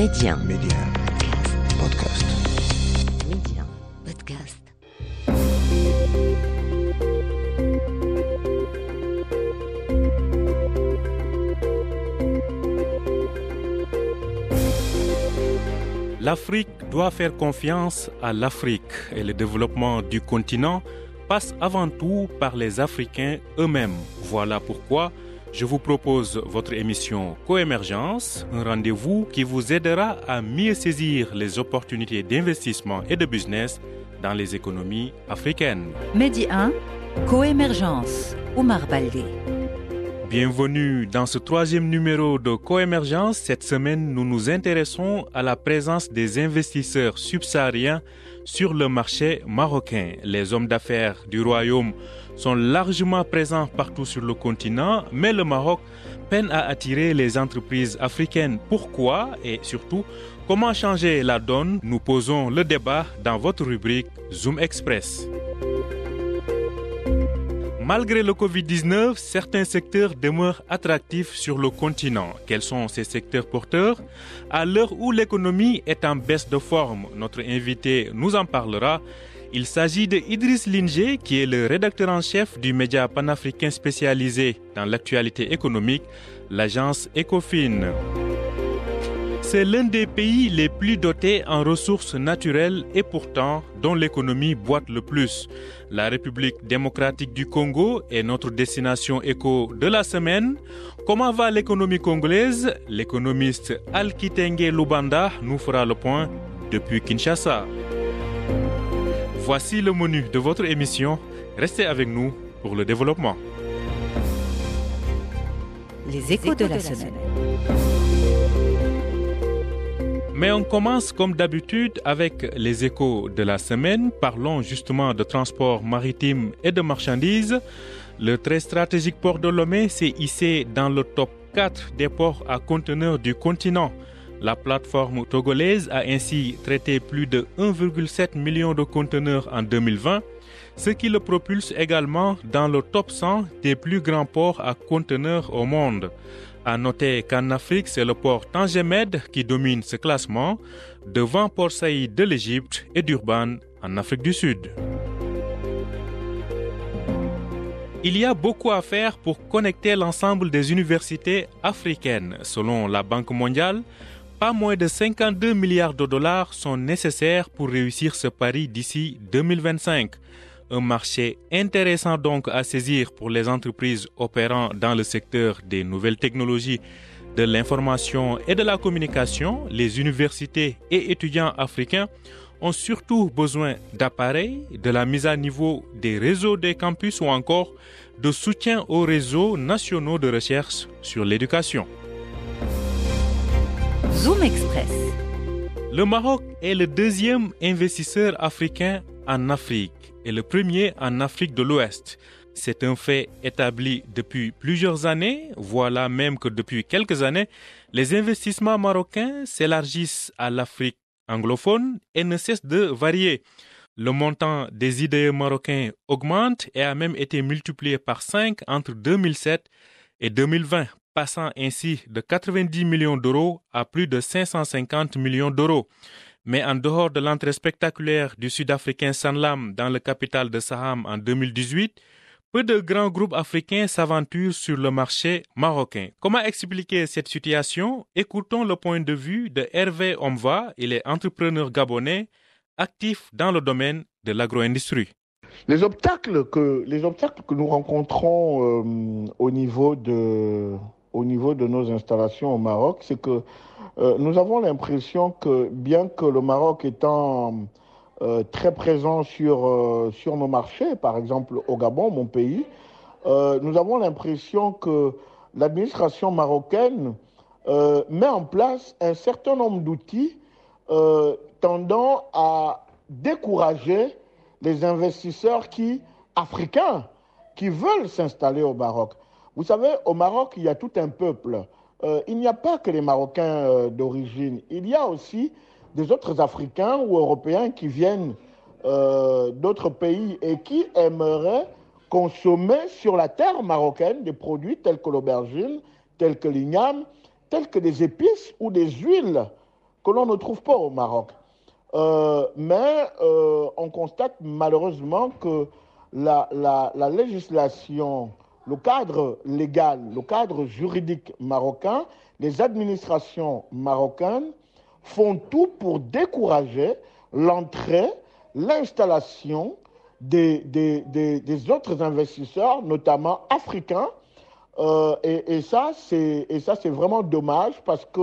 Média. Média. Podcast. Média. Podcast. L'Afrique doit faire confiance à l'Afrique et le développement du continent passe avant tout par les Africains eux-mêmes. Voilà pourquoi je vous propose votre émission Coémergence, un rendez-vous qui vous aidera à mieux saisir les opportunités d'investissement et de business dans les économies africaines. Medi 1, Coémergence, Omar Baldé. Bienvenue dans ce troisième numéro de Coémergence. Cette semaine, nous nous intéressons à la présence des investisseurs subsahariens sur le marché marocain. Les hommes d'affaires du royaume sont largement présents partout sur le continent, mais le Maroc peine à attirer les entreprises africaines. Pourquoi et surtout, comment changer la donne? Nous posons le débat dans votre rubrique Zoom Express. Malgré le Covid-19, certains secteurs demeurent attractifs sur le continent. Quels sont ces secteurs porteurs? À l'heure où l'économie est en baisse de forme, notre invité nous en parlera. Il s'agit de Idriss Linger, qui est le rédacteur en chef du média panafricain spécialisé dans l'actualité économique, l'agence Ecofin. C'est l'un des pays les plus dotés en ressources naturelles et pourtant dont l'économie boite le plus. La République démocratique du Congo est notre destination éco de la semaine. Comment va l'économie congolaise? L'économiste Alkitenge Lubanda nous fera le point depuis Kinshasa. Voici le menu de votre émission. Restez avec nous pour le développement. Les échos de la semaine. Mais on commence comme d'habitude avec les échos de la semaine. Parlons justement de transport maritime et de marchandises. Le très stratégique port de Lomé s'est hissé dans le top 4 des ports à conteneurs du continent. La plateforme togolaise a ainsi traité plus de 1,7 million de conteneurs en 2020, ce qui le propulse également dans le top 100 des plus grands ports à conteneurs au monde. À noter qu'en Afrique, c'est le port Tangemed qui domine ce classement, devant Port Saïd de l'Égypte et Durban en Afrique du Sud. Il y a beaucoup à faire pour connecter l'ensemble des universités africaines. Selon la Banque mondiale, pas moins de 52 milliards de dollars sont nécessaires pour réussir ce pari d'ici 2025. Un marché intéressant donc à saisir pour les entreprises opérant dans le secteur des nouvelles technologies, de l'information et de la communication. Les universités et étudiants africains ont surtout besoin d'appareils, de la mise à niveau des réseaux des campus ou encore de soutien aux réseaux nationaux de recherche sur l'éducation. Zoom Express. Le Maroc est le deuxième investisseur africain en Afrique et le premier en Afrique de l'Ouest. C'est un fait établi depuis plusieurs années. Voilà même que depuis quelques années, les investissements marocains s'élargissent à l'Afrique anglophone et ne cessent de varier. Le montant des IDE marocains augmente et a même été multiplié par 5 entre 2007 et 2020, passant ainsi de 90 millions d'euros à plus de 550 millions d'euros. Mais en dehors de l'entrée spectaculaire du Sud-Africain Sanlam dans le capital de Saham en 2018, peu de grands groupes africains s'aventurent sur le marché marocain. Comment expliquer cette situation? Écoutons le point de vue de Hervé Omva, il est entrepreneur gabonais actif dans le domaine de l'agro-industrie. Les obstacles que, les obstacles que nous rencontrons euh, au, niveau de, au niveau de nos installations au Maroc, c'est que euh, nous avons l'impression que bien que le Maroc étant euh, très présent sur, euh, sur nos marchés, par exemple au Gabon, mon pays, nous avons l'impression que l'administration marocaine met en place un certain nombre d'outils tendant à décourager les investisseurs qui, africains qui veulent s'installer au Maroc. Vous savez, au Maroc, il y a tout un peuple. Euh, il n'y a pas que les Marocains euh, d'origine. Il y a aussi des autres Africains ou Européens qui viennent euh, d'autres pays et qui aimeraient consommer sur la terre marocaine des produits tels que l'aubergine, tels que l'igname, tels que des épices ou des huiles que l'on ne trouve pas au Maroc. Mais on constate malheureusement que la, législation, le cadre légal, le cadre juridique marocain, les administrations marocaines font tout pour décourager l'entrée, l'installation des, autres investisseurs, notamment africains. Euh, et, ça, c'est vraiment dommage parce que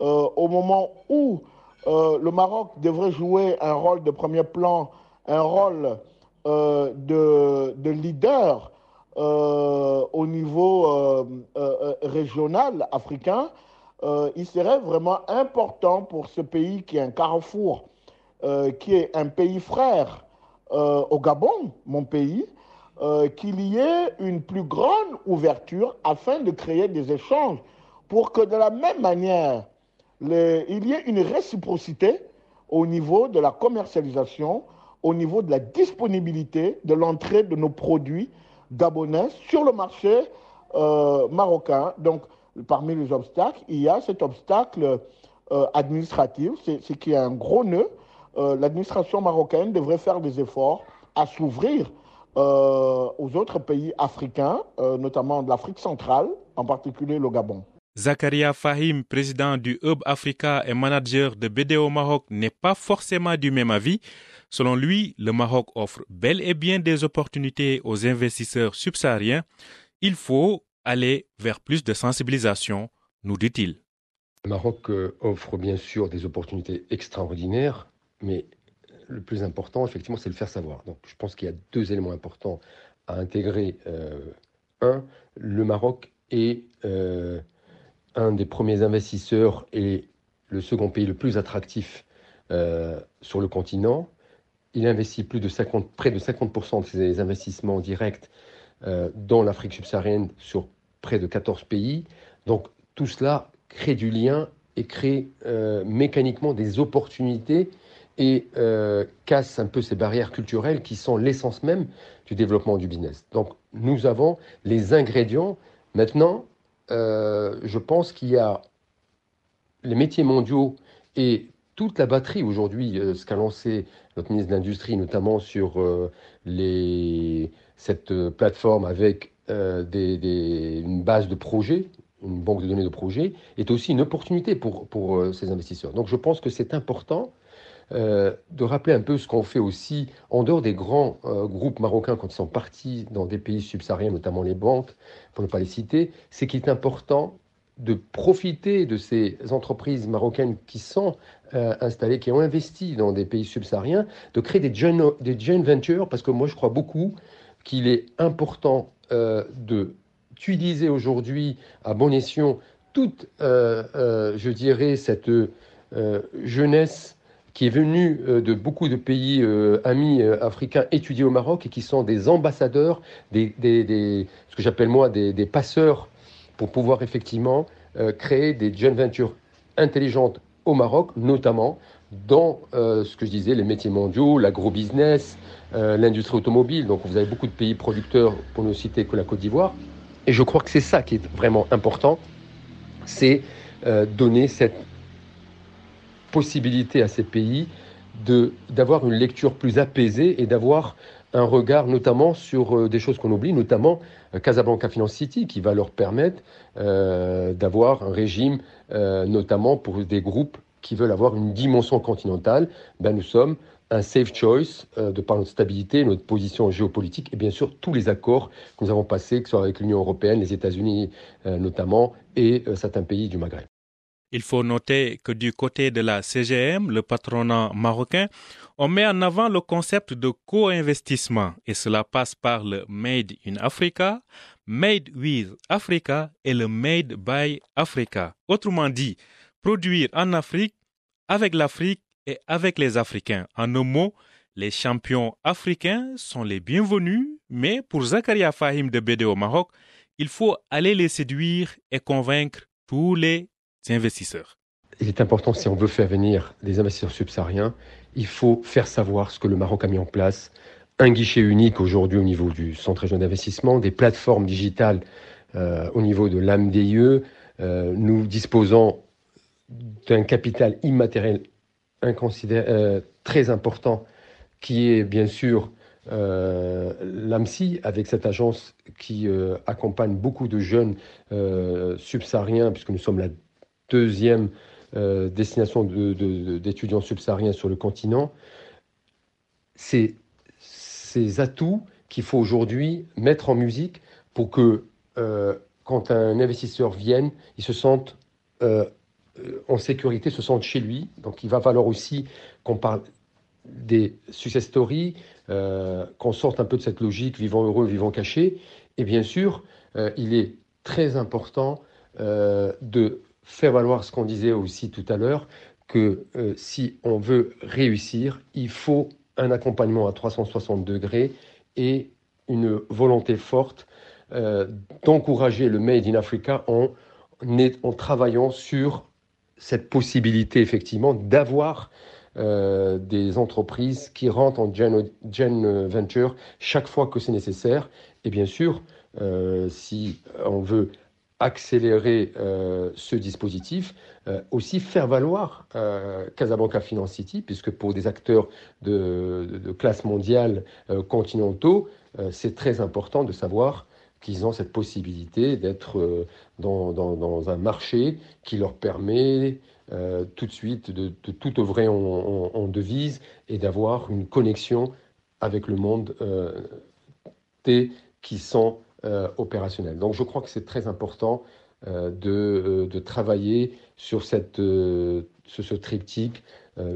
euh, au moment où euh, le Maroc devrait jouer un rôle de premier plan, un rôle de, de, leader au niveau euh, euh, régional africain, il serait vraiment important pour ce pays qui est un carrefour, qui est un pays frère au Gabon, mon pays, qu'il y ait une plus grande ouverture afin de créer des échanges pour que de la même manière il y ait une réciprocité au niveau de la commercialisation, au niveau de la disponibilité de l'entrée de nos produits gabonais sur le marché euh, marocain. Donc, parmi les obstacles, il y a cet obstacle euh, administratif, c'est qui est un gros nœud. Euh, L'administration marocaine devrait faire des efforts à s'ouvrir aux autres pays africains, notamment de l'Afrique centrale, en particulier le Gabon. Zakaria Fahim, président du Hub Africa et manager de BDO Maroc, n'est pas forcément du même avis. Selon lui, le Maroc offre bel et bien des opportunités aux investisseurs subsahariens. Il faut aller vers plus de sensibilisation, nous dit-il. Le Maroc offre bien sûr des opportunités extraordinaires, mais le plus important, effectivement, c'est le faire savoir. Donc je pense qu'il y a deux éléments importants à intégrer. Euh, un, le Maroc est... Euh, un des premiers investisseurs et le second pays le plus attractif euh, sur le continent. Il investit plus de 50, près de 50% de ses investissements directs euh, dans l'Afrique subsaharienne sur près de 14 pays. Donc tout cela crée du lien et crée euh, mécaniquement des opportunités et euh, casse un peu ces barrières culturelles qui sont l'essence même du développement du business. Donc nous avons les ingrédients. Maintenant, je pense qu'il y a les métiers mondiaux et toute la batterie aujourd'hui, euh, ce qu'a lancé notre ministre de l'Industrie, notamment sur euh, cette plateforme avec une base de projets, une banque de données de projets, est aussi une opportunité pour, ces investisseurs. Donc je pense que c'est important euh, de rappeler un peu ce qu'on fait aussi en dehors des grands euh, groupes marocains quand ils sont partis dans des pays subsahariens, notamment les banques, pour ne pas les citer, c'est qu'il est important de profiter de ces entreprises marocaines qui sont euh, installées, qui ont investi dans des pays subsahariens, de créer des joint, des joint ventures, parce que moi je crois beaucoup qu'il est important de d'utiliser aujourd'hui à bon escient toute, je dirais, cette jeunesse qui est venu euh, de beaucoup de pays euh, amis euh, africains étudiés au Maroc et qui sont des ambassadeurs, des, des ce que j'appelle moi des, des, passeurs pour pouvoir effectivement créer des joint ventures intelligentes au Maroc, notamment dans ce que je disais, les métiers mondiaux, l'agro-business, l'industrie automobile. Donc vous avez beaucoup de pays producteurs, pour ne citer que la Côte d'Ivoire. Et je crois que c'est ça qui est vraiment important, c'est donner cette possibilité à ces pays d'avoir une lecture plus apaisée et d'avoir un regard notamment sur euh, des choses qu'on oublie, notamment euh, Casablanca Finance City, qui va leur permettre euh, d'avoir un régime, euh, notamment pour des groupes qui veulent avoir une dimension continentale. Ben, nous sommes un safe choice euh, de par notre stabilité, notre position géopolitique et bien sûr tous les accords que nous avons passés, que ce soit avec l'Union européenne, les États-Unis euh, notamment, et certains pays du Maghreb. Il faut noter que du côté de la CGM, le patronat marocain, on met en avant le concept de co-investissement et cela passe par le Made in Africa, Made with Africa et le Made by Africa. Autrement dit, produire en Afrique, avec l'Afrique et avec les Africains. En un mot, les champions africains sont les bienvenus, mais pour Zakaria Fahim de BD au Maroc, il faut aller les séduire et convaincre tous les investisseurs. Il est important, si on veut faire venir des investisseurs subsahariens, il faut faire savoir ce que le Maroc a mis en place. Un guichet unique aujourd'hui au niveau du centre régional d'investissement, des plateformes digitales euh, au niveau de l'AMDIE. Euh, nous disposons d'un capital immatériel euh, très important qui est bien sûr euh, l'AMSI, avec cette agence qui euh, accompagne beaucoup de jeunes subsahariens, puisque nous sommes la deuxième destination d'étudiants subsahariens sur le continent. C'est ces atouts qu'il faut aujourd'hui mettre en musique pour que quand un investisseur vienne, il se sente en sécurité, se sente chez lui. Donc il va falloir aussi qu'on parle des success stories, euh, qu'on sorte un peu de cette logique vivant heureux, vivant caché. Et bien sûr, euh, il est très important euh, de faire valoir ce qu'on disait aussi tout à l'heure, que si on veut réussir, il faut un accompagnement à 360 degrés et une volonté forte d'encourager le Made in Africa en travaillant sur cette possibilité effectivement d'avoir euh, des entreprises qui rentrent en Gen, Venture chaque fois que c'est nécessaire. Et bien sûr, euh, si on veut accélérer euh, ce dispositif, aussi faire valoir Casablanca Finance City, puisque pour des acteurs de, classe mondiale continentaux, c'est très important de savoir qu'ils ont cette possibilité d'être dans, dans, un marché qui leur permet euh, tout de suite, de, tout œuvrer en, devise et d'avoir une connexion avec le monde euh, des qui sont euh, opérationnels. Donc je crois que c'est très important de, travailler sur cette, ce, triptyque,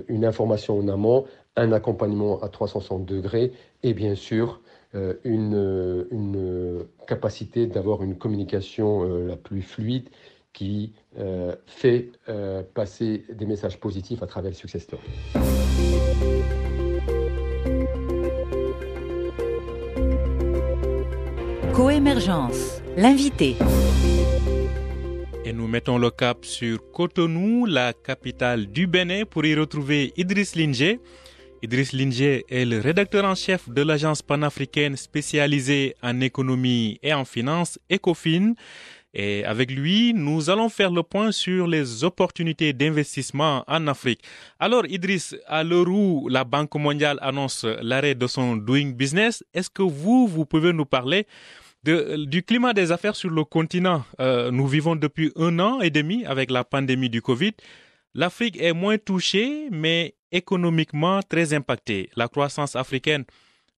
une information en amont, un accompagnement à 360 degrés et bien sûr une, une capacité d'avoir une communication la plus fluide qui euh, fait euh, passer des messages positifs à travers le success story. Coémergence, l'invité. Et nous mettons le cap sur Cotonou, la capitale du Bénin, pour y retrouver Idriss Linger. Idriss Linger est le rédacteur en chef de l'agence panafricaine spécialisée en économie et en finance, ECOFIN. Et avec lui, nous allons faire le point sur les opportunités d'investissement en Afrique. Alors, Idriss, à l'heure où la Banque mondiale annonce l'arrêt de son doing business, est-ce que vous, vous pouvez nous parler du climat des affaires sur le continent? Euh, Nous vivons depuis un an et demi avec la pandémie du Covid. L'Afrique est moins touchée, mais économiquement très impactée. La croissance africaine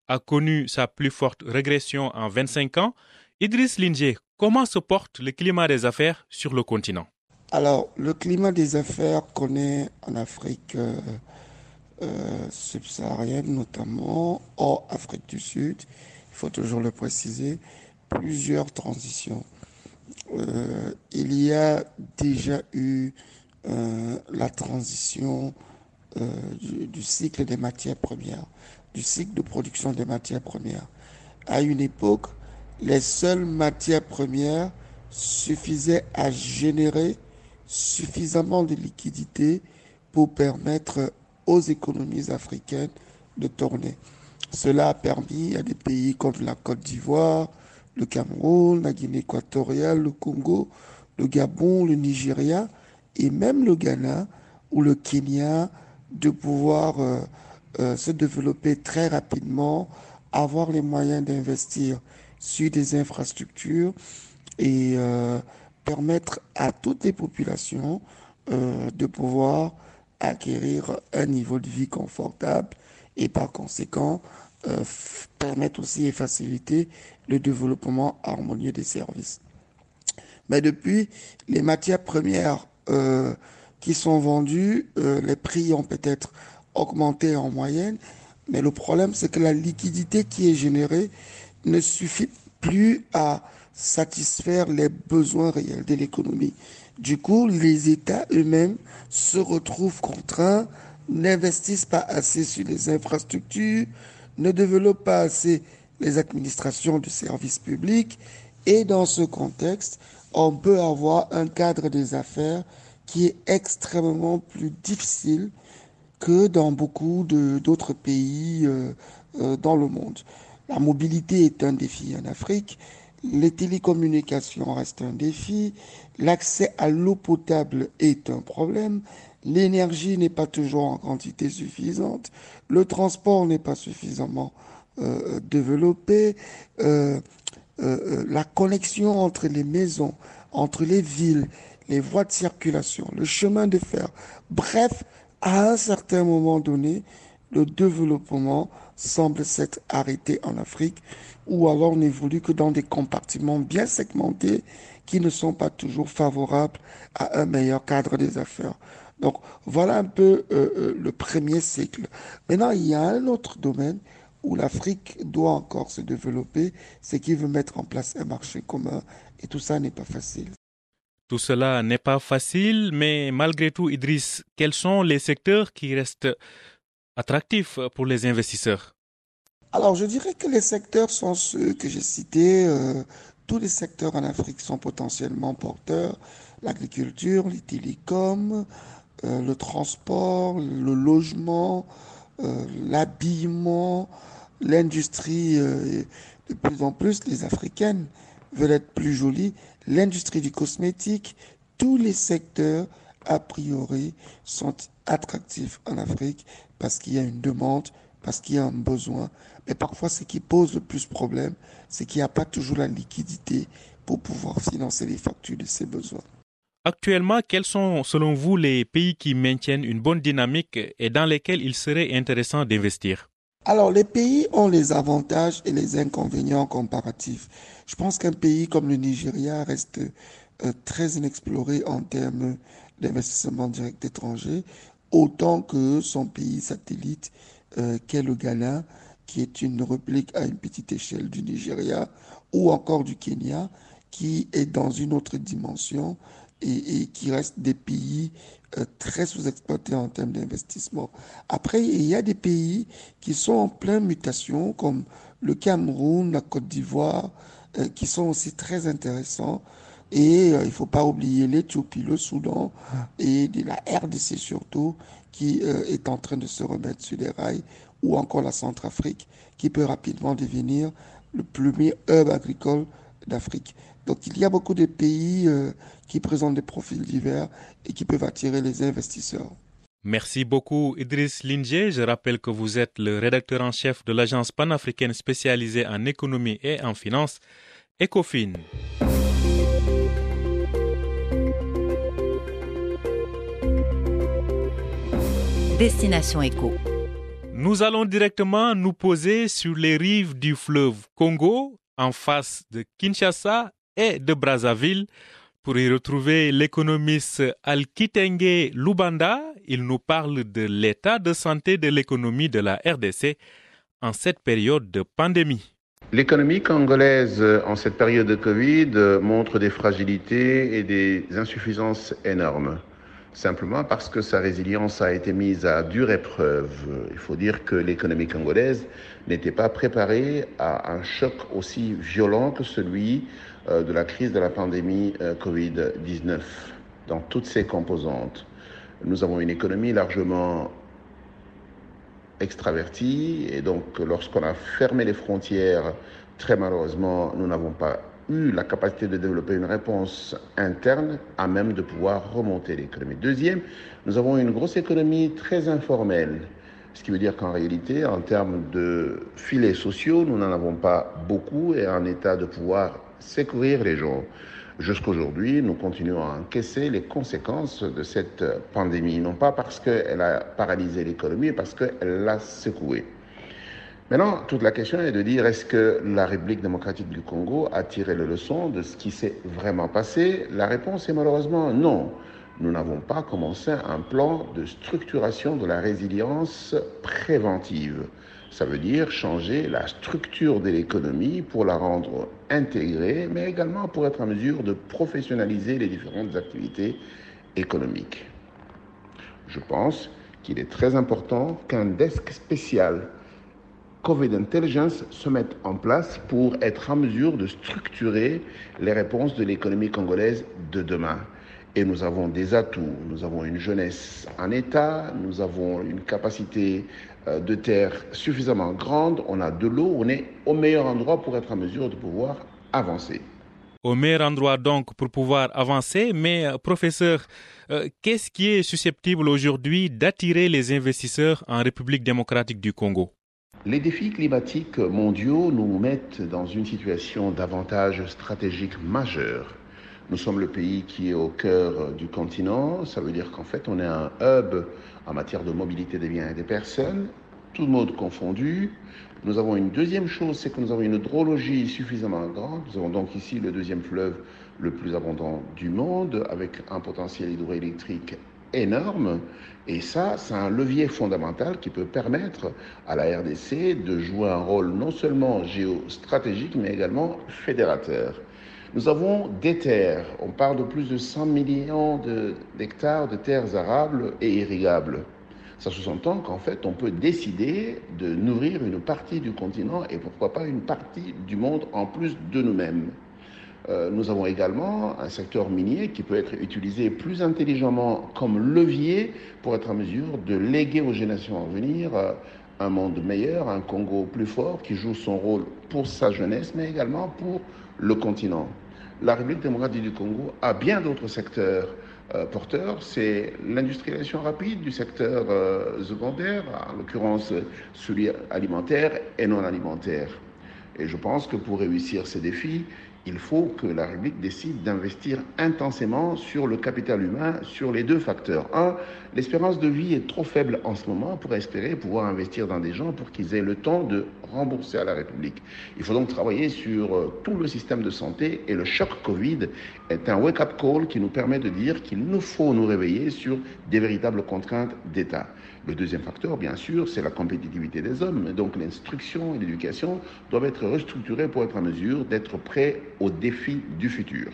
a connu sa plus forte régression en 25 ans. Idriss Linger, comment se porte le climat des affaires sur le continent? Alors, le climat des affaires connaît en Afrique euh, euh, subsaharienne notamment, hors Afrique du Sud, il faut toujours le préciser, plusieurs transitions. Euh, il y a déjà eu la transition du, du, cycle des matières premières, du cycle de production des matières premières. À une époque, les seules matières premières suffisaient à générer suffisamment de liquidités pour permettre aux économies africaines de tourner. Cela a permis à des pays comme la Côte d'Ivoire, le Cameroun, la Guinée équatoriale, le Congo, le Gabon, le Nigeria et même le Ghana ou le Kenya de pouvoir euh, euh, se développer très rapidement, avoir les moyens d'investir sur des infrastructures et euh, permettre à toutes les populations de pouvoir acquérir un niveau de vie confortable et par conséquent permettre aussi et faciliter le développement harmonieux des services. Mais depuis, les matières premières qui sont vendues, les prix ont peut-être augmenté en moyenne, mais le problème c'est que la liquidité qui est générée ne suffit plus à satisfaire les besoins réels de l'économie. Du coup, les États eux-mêmes se retrouvent contraints, n'investissent pas assez sur les infrastructures, ne développent pas assez les administrations de services publics. Et dans ce contexte, on peut avoir un cadre des affaires qui est extrêmement plus difficile que dans beaucoup d'autres pays euh, euh, dans le monde. La mobilité est un défi en Afrique. Les télécommunications restent un défi. L'accès à l'eau potable est un problème. L'énergie n'est pas toujours en quantité suffisante. Le transport n'est pas suffisamment euh, développé. La connexion entre les maisons, entre les villes, les voies de circulation, le chemin de fer. Bref, à un certain moment donné, le développement semble s'être arrêté en Afrique ou alors n'évolue que dans des compartiments bien segmentés qui ne sont pas toujours favorables à un meilleur cadre des affaires. Donc voilà un peu euh, euh, le premier cycle. Maintenant, il y a un autre domaine où l'Afrique doit encore se développer, c'est qu'il veut mettre en place un marché commun et tout ça n'est pas facile. Tout cela n'est pas facile, mais malgré tout, Idriss, quels sont les secteurs qui restent attractifs pour les investisseurs? Alors, je dirais que les secteurs sont ceux que j'ai cités. Euh, tous les secteurs en Afrique sont potentiellement porteurs. L'agriculture, les télécoms, euh, le transport, le logement, euh, l'habillement, l'industrie, de plus en plus, les Africaines veulent être plus jolies, l'industrie du cosmétique, tous les secteurs, a priori, sont attractifs en Afrique parce qu'il y a une demande, parce qu'il y a un besoin. Mais parfois, ce qui pose le plus problème, c'est qu'il n'y a pas toujours la liquidité pour pouvoir financer les factures de ces besoins. Actuellement, quels sont selon vous les pays qui maintiennent une bonne dynamique et dans lesquels il serait intéressant d'investir? Alors, les pays ont les avantages et les inconvénients comparatifs. Je pense qu'un pays comme le Nigeria reste euh, très inexploré en termes d'investissement direct étranger, autant que son pays satellite, euh, qu'est le Ghana, qui est une réplique à une petite échelle du Nigeria, ou encore du Kenya, qui est dans une autre dimension et, qui restent des pays très sous-exploités en termes d'investissement. Après, il y a des pays qui sont en pleine mutation, comme le Cameroun, la Côte d'Ivoire, euh, qui sont aussi très intéressants. Et euh, il ne faut pas oublier l'Éthiopie, le Soudan et la RDC surtout, qui est en train de se remettre sur les rails, ou encore la Centrafrique, qui peut rapidement devenir le premier hub agricole d'Afrique. Donc il y a beaucoup de pays euh, qui présentent des profils divers et qui peuvent attirer les investisseurs. Merci beaucoup Idriss Linger. Je rappelle que vous êtes le rédacteur en chef de l'agence panafricaine spécialisée en économie et en finance, ECOFIN. Destination Éco. Nous allons directement nous poser sur les rives du fleuve Congo, en face de Kinshasa et de Brazzaville. Pour y retrouver l'économiste Alkitenge Lubanda, il nous parle de l'état de santé de l'économie de la RDC en cette période de pandémie. L'économie congolaise en cette période de Covid montre des fragilités et des insuffisances énormes simplement parce que sa résilience a été mise à dure épreuve. Il faut dire que l'économie congolaise n'était pas préparée à un choc aussi violent que celui euh, de la crise de la pandémie euh, Covid-19 dans toutes ses composantes. Nous avons une économie largement extravertie et donc lorsqu'on a fermé les frontières, très malheureusement, nous n'avons pas eu la capacité de développer une réponse interne à même de pouvoir remonter l'économie. Deuxième, nous avons une grosse économie très informelle, ce qui veut dire qu'en réalité, en termes de filets sociaux, nous n'en avons pas beaucoup et en état de pouvoir secourir les gens. Jusqu'aujourd'hui, nous continuons à encaisser les conséquences de cette pandémie, non pas parce qu'elle a paralysé l'économie, mais parce qu'elle l'a secouée. Maintenant, toute la question est de dire est-ce que la République démocratique du Congo a tiré les leçons de ce qui s'est vraiment passé? La réponse est malheureusement non. Nous n'avons pas commencé un plan de structuration de la résilience préventive. Ça veut dire changer la structure de l'économie pour la rendre intégrée, mais également pour être en mesure de professionnaliser les différentes activités économiques. Je pense qu'il est très important qu'un desk spécial COVID Intelligence se mettent en place pour être en mesure de structurer les réponses de l'économie congolaise de demain. Et nous avons des atouts, nous avons une jeunesse en état, nous avons une capacité euh, de terre suffisamment grande, on a de l'eau, on est au meilleur endroit pour être en mesure de pouvoir avancer. Au meilleur endroit donc pour pouvoir avancer, mais euh, professeur, euh, qu'est-ce qui est susceptible aujourd'hui d'attirer les investisseurs en République démocratique du Congo? Les défis climatiques mondiaux nous mettent dans une situation d'avantage stratégique majeur. Nous sommes le pays qui est au cœur du continent, ça veut dire qu'en fait on est un hub en matière de mobilité des biens et des personnes, tout mode confondu. Nous avons une deuxième chose, c'est que nous avons une hydrologie suffisamment grande. Nous avons donc ici le deuxième fleuve le plus abondant du monde, avec un potentiel hydroélectrique énorme. Et ça, c'est un levier fondamental qui peut permettre à la RDC de jouer un rôle non seulement géostratégique, mais également fédérateur. Nous avons des terres. On parle de plus de 100 millions d'hectares de, de terres arables et irrigables. Ça sous-entend qu'en fait, on peut décider de nourrir une partie du continent et pourquoi pas une partie du monde en plus de nous-mêmes. Euh, nous avons également un secteur minier qui peut être utilisé plus intelligemment comme levier pour être en mesure de léguer aux générations à venir euh, un monde meilleur, un Congo plus fort qui joue son rôle pour sa jeunesse, mais également pour le continent. La République démocratique du Congo a bien d'autres secteurs euh, porteur, c'est l'industrialisation rapide du secteur euh, secondaire, en l'occurrence celui alimentaire et non alimentaire. Et je pense que pour réussir ces défis, il faut que la République décide d'investir intensément sur le capital humain, sur les deux facteurs. Un, l'espérance de vie est trop faible en ce moment pour espérer pouvoir investir dans des gens pour qu'ils aient le temps de rembourser à la République. Il faut donc travailler sur euh, tout le système de santé et le choc Covid est un wake-up call qui nous permet de dire qu'il nous faut nous réveiller sur des véritables contraintes d'État. Le deuxième facteur, bien sûr, c'est la compétitivité des hommes. Donc l'instruction et l'éducation doivent être restructurées pour être en mesure d'être prêts aux défis du futur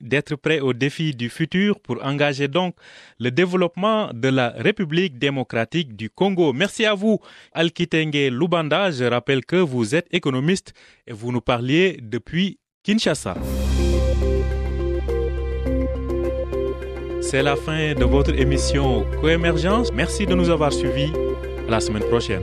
d'être prêts aux défis du futur pour engager donc le développement de la République démocratique du Congo. Merci à vous, Alkitenge Lubanda. Je rappelle que vous êtes économiste et vous nous parliez depuis Kinshasa. C'est la fin de votre émission Coémergence. Merci de nous avoir suivis. À la semaine prochaine.